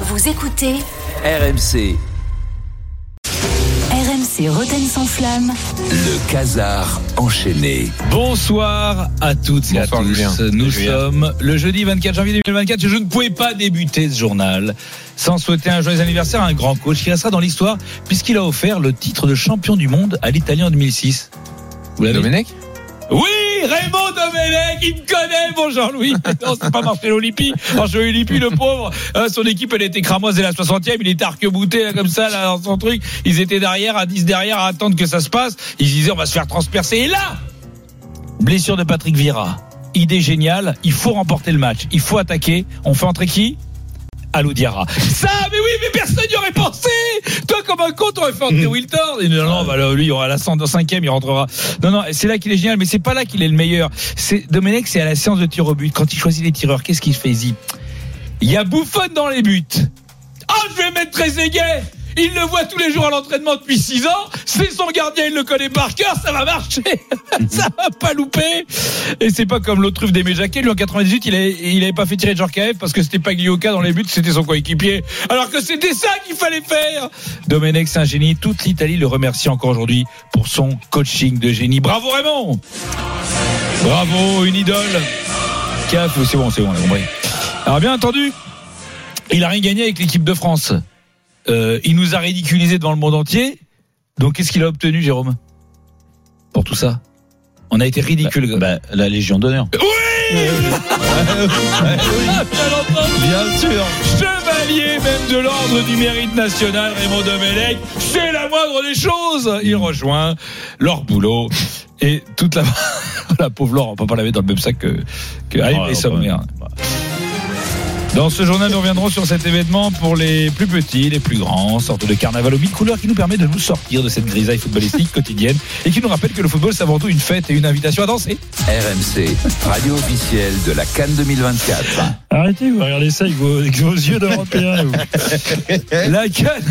Vous écoutez RMC, RMC Roten sans flamme. le casar enchaîné. Bonsoir à toutes et à tous. Julien. Nous Julien. sommes le jeudi 24 janvier 2024. Je ne pouvais pas débuter ce journal sans souhaiter un joyeux anniversaire à un grand coach qui restera dans l'histoire puisqu'il a offert le titre de champion du monde à l'Italie en 2006. Vous l'avez Domenech Oui, Raymond Domenech, il me connaît, bon Jean-Louis. Non, c'est pas Marcelo Lippi. Marcelo Lippi, le pauvre, euh, son équipe, elle était cramoise dès la 60e, il était arc-bouté, là, comme ça, là, dans son truc. Ils étaient derrière, à 10 derrière, à attendre que ça se passe. Ils disaient, on va se faire transpercer. Et là, blessure de Patrick Vieira. Idée géniale, il faut remporter le match. Il faut attaquer. On fait entrer qui? Alou Diarra. Ça, mais oui, mais personne n'y aurait pensé. Toi, comme un con, t'aurais fait entrer Wilton. Et non, non, bah, lui, à la 105e, il rentrera. Non, non, c'est là qu'il est génial, mais c'est pas là qu'il est le meilleur. C'est Domenech, c'est à la séance de tir au but. Quand il choisit les tireurs, qu'est-ce qu'il fait Il y a Bouffon dans les buts. Oh, je vais mettre Trezeguet. Il le voit tous les jours à l'entraînement depuis 6 ans. C'est son gardien, il le connaît par cœur. Ça va marcher. ça va pas louper. Et c'est pas comme l'autre truffe d'Aimé Jacquet. Lui, en 98, il avait, il pas fait tirer Djorkaeff parce que c'était pas Glioka dans les buts, c'était son coéquipier. Alors que c'était ça qu'il fallait faire. Domenech, c'est un génie. Toute l'Italie le remercie encore aujourd'hui pour son coaching de génie. Bravo Raymond. Bravo, une idole. C'est bon, c'est bon, on. Alors bien entendu, il a rien gagné avec l'équipe de France. Euh, il nous a ridiculisé devant le monde entier. Donc qu'est-ce qu'il a obtenu, Jérôme Pour tout ça On a été ridicule. Bah, la Légion d'honneur. Oui Bien sûr Chevalier même de l'ordre du mérite national, Raymond Domenech, c'est la moindre des choses Il rejoint Laure Boulot et toute la... la pauvre Laure, on peut pas la mettre dans le même sac que... que... Oh, les bah, sommaires. Dans ce journal, nous reviendrons sur cet événement pour les plus petits, les plus grands, sorte de carnaval aux mille couleurs qui nous permet de nous sortir de cette grisaille footballistique quotidienne et qui nous rappelle que le football, c'est avant tout une fête et une invitation à danser. RMC, radio officielle de la Cannes 2024. Arrêtez, vous regardez ça avec vos, avec vos yeux d'Européen. vous. La Cannes,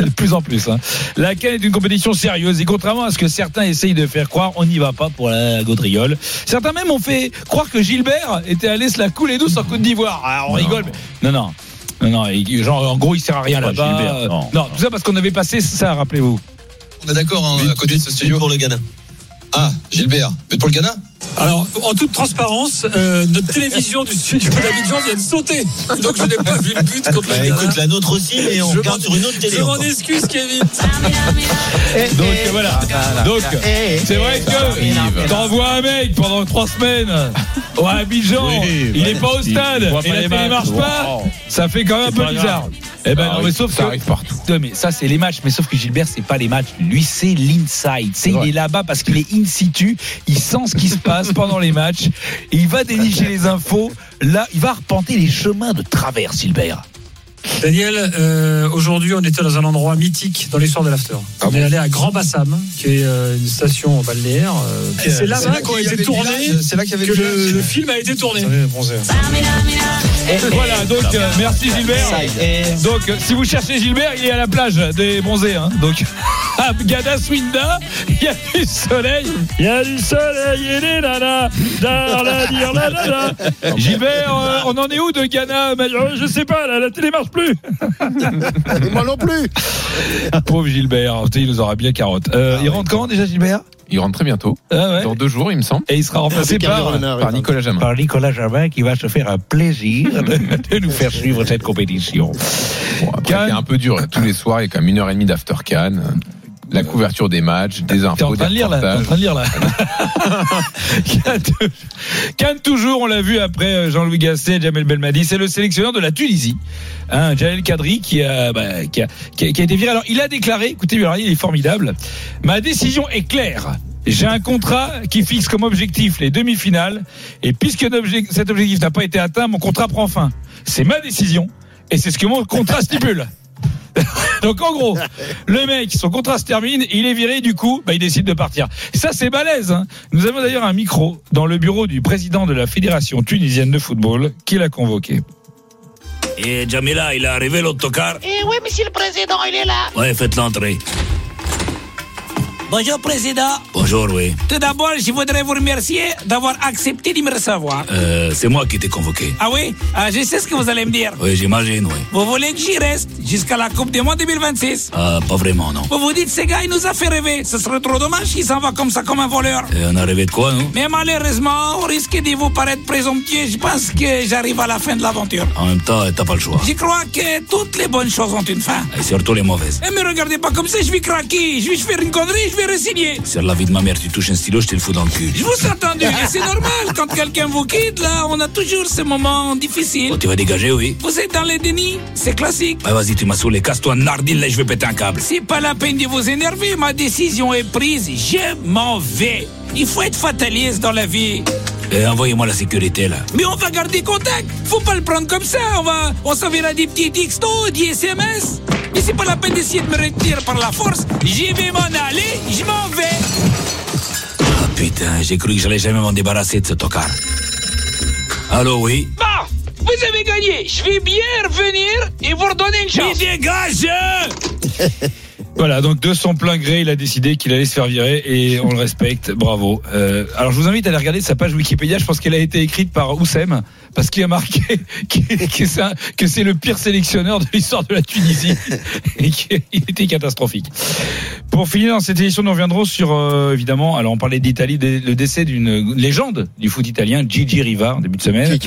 de plus en plus, hein. la Cannes est une compétition sérieuse et contrairement à ce que certains essayent de faire croire, on n'y va pas pour la gaudriole. Certains même ont fait croire que Gilbert était allé se la couler douce en Côte d'Ivoire. Ah, on rigole, mais non, non. Non, non, genre, en gros, il sert à rien là-bas. Gilbert, non. non, tout ça parce qu'on avait passé ça, rappelez-vous. On est d'accord hein, à côté de ce studio pour le Ghana. Ah, Gilbert, mais pour le Ghana? Alors, en toute transparence, euh, notre télévision du studio d'Abidjan vient de sauter. Donc, je n'ai pas vu le but contre le Ghana. la nôtre aussi, mais Je m'en- Je m'en excuse, Kevin. Donc euh, voilà. Donc c'est vrai que t'envoies un mec pendant trois semaines au Abidjan, Oui, il ouais, est pas au il stade et la télé matchs. marche pas. Wow. Ça fait quand même un peu bizarre. Eh ben non, mais sauf ça que arrive partout. Non, mais ça c'est les matchs, mais sauf que Gilbert c'est pas les matchs, lui c'est l'inside. C'est il est là-bas parce qu'il est in situ, il sent ce qui se passe pendant les matchs, et il va dénicher les infos. Là, il va arpenter les chemins de travers, Gilbert. Daniel, euh, aujourd'hui, on était dans un endroit mythique dans l'histoire de l'after. Ah on est allé à Grand Bassam, qui est euh, une station balnéaire. euh, et c'est été là qu'il y avait que le film a été tourné. Voilà, donc euh, merci Gilbert. Donc si vous cherchez Gilbert, il est à la plage des bronzés. Hein. Donc à Gada Swinda, il y a du soleil. Il y a du soleil et des nanas. Dar, la, dire, la, la, la. Gilbert, euh, on en est où de Ghana Je sais pas, la, la télé plus. Moi non plus. Pauvre Gilbert, il nous aura bien carotte. Euh, il rentre quand déjà Gilbert? Il rentre très bientôt, ah ouais. dans deux jours, il me semble, Et il sera remplacé par, par Nicolas Jamin. par Nicolas Jamin qui va se faire un plaisir de, nous faire suivre cette compétition. Bon, après, Cannes. c'est un peu dur. Tous les soirs, il y a comme une heure et demie d'after Cannes. La couverture des matchs, des T'es infos, en train de lire là T'es en train de lire là Cannes, toujours, on l'a vu après euh, Jean-Louis Gasset, Jamel Belmadi, c'est le sélectionneur de la Tunisie, hein, Jalel Kadri, qui a, bah, qui, a, qui, a, qui a été viré. Alors il a déclaré, écoutez il est formidable, ma décision est claire. J'ai un contrat qui fixe comme objectif les demi-finales, et puisque cet objectif n'a pas été atteint, mon contrat prend fin. C'est ma décision, et c'est ce que mon contrat stipule. Donc en gros, le mec, son contrat se termine, il est viré, du coup, bah, il décide de partir. Et ça, c'est balèze. hein. Nous avons d'ailleurs un micro dans le bureau du président de la Fédération tunisienne de football qui l'a convoqué. Et Jamila, il est arrivé l'autocar Eh oui, monsieur le président, il est là. Ouais, faites l'entrée. Bonjour, Président. Bonjour, oui. Tout d'abord, je voudrais vous remercier d'avoir accepté de me recevoir. Euh, c'est moi qui t'ai convoqué. Ah oui? Ah, Je sais ce que vous allez me dire. Oui, j'imagine, oui. Vous voulez que j'y reste jusqu'à la Coupe du Monde 2026 Ah, pas vraiment, non. Vous vous dites, ce gars, il nous a fait rêver. Ce serait trop dommage qu'il s'en va comme ça, comme un voleur. Et on a rêvé de quoi, nous? Mais malheureusement, au risque de vous paraître présomptueux, je pense que j'arrive à la fin de l'aventure. En même temps, t'as pas le choix. Je crois que toutes les bonnes choses ont une fin. Et surtout les mauvaises. Et me regardez pas comme ça, je vais craquer. Je vais faire une connerie, je vais resigner. Sur la vie de ma mère, tu touches un stylo, je te le fous dans le cul. Je vous ai entendu, et c'est normal. Quand quelqu'un vous quitte, là, on a toujours ces moments difficiles. Oh, tu vas dégager, oui. Vous êtes dans les dénis, c'est classique. Ouais, vas-y, tu m'as saoulé. Casse-toi, nardine, là, je vais péter un câble. C'est pas la peine de vous énerver, ma décision est prise, je m'en vais. Il faut être fataliste dans la vie. Et envoyez-moi la sécurité, là. Mais on va garder contact. Faut pas le prendre comme ça. On va, on s'enverra des petits textos, des SMS. Mais c'est pas la peine d'essayer de me retenir par la force. J'y vais m'en aller, j'ai cru que j'allais jamais m'en débarrasser de ce tocard. Allô, oui Bah, vous avez gagné. Je vais bien revenir et vous redonner une chance. Mais dégage Voilà, donc de son plein gré, il a décidé qu'il allait se faire virer et on le respecte. Bravo. Euh, alors je vous invite à aller regarder sa page Wikipédia. Je pense qu'elle a été écrite par Oussem parce qu'il a marqué que, c'est le pire sélectionneur de l'histoire de la Tunisie et qu'il était catastrophique. Pour finir dans cette édition, nous reviendrons sur euh, évidemment. Alors on parlait d'Italie, le décès d'une légende du foot italien, Gigi Riva, début de semaine.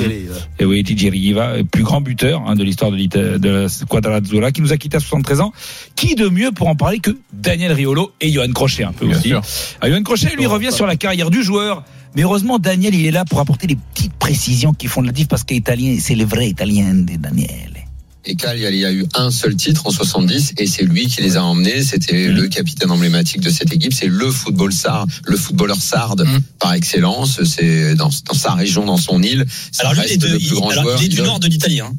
Et oui, Gigi Riva, plus grand buteur hein, de l'histoire de, de la Squadra Azzurra, qui nous a quitté à 73 ans. Qui de mieux pour en parler que Daniel Riolo et Johan Crochet un peu Bien aussi. Ah, Johan Crochet, lui, revient sur la carrière du joueur. Mais heureusement, Daniel, il est là pour apporter les petites précisions qui font la diff parce qu'italien, c'est le vrai italien de Daniel. Et Cagliari, il y a eu un seul titre en 70 et c'est lui qui les a emmenés. C'était le capitaine emblématique de cette équipe. C'est le football sard, le footballeur sarde par excellence. C'est dans, dans sa région, dans son île. Ça Alors lui, reste il est, de- le plus il- grand alors, joueur. il est du nord de l'Italie. Hein.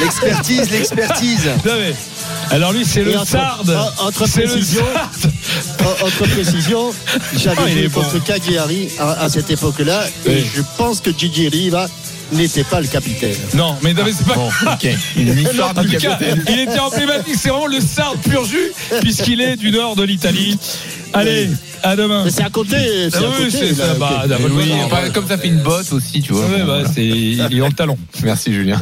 L'expertise, l'expertise. Non, mais, alors lui, c'est le entre- Sarde. en- entre précision. En- Entre précision, Ah, j'avais bon. contre Cagliari à, à cette époque-là et je pense que Gigi Riva n'était pas le capitaine. Non, mais, non, mais c'est pas. Bon, ok. Une histoire En du tout cas, capitaine. il était emblématique. C'est vraiment le Sarde pur jus, puisqu'il est du nord de l'Italie. Allez, à demain. Mais c'est à côté, c'est Ah à oui, c'est ça. Bah, Oui, comme ça fait une botte aussi, tu vois. Ouais, Bon, bah, voilà. c'est, il est dans le talon. Merci Julien.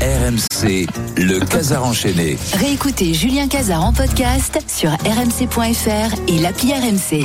RMC, le Casar enchaîné. Réécoutez Julien Cazard en podcast sur rmc.fr et l'appli RMC.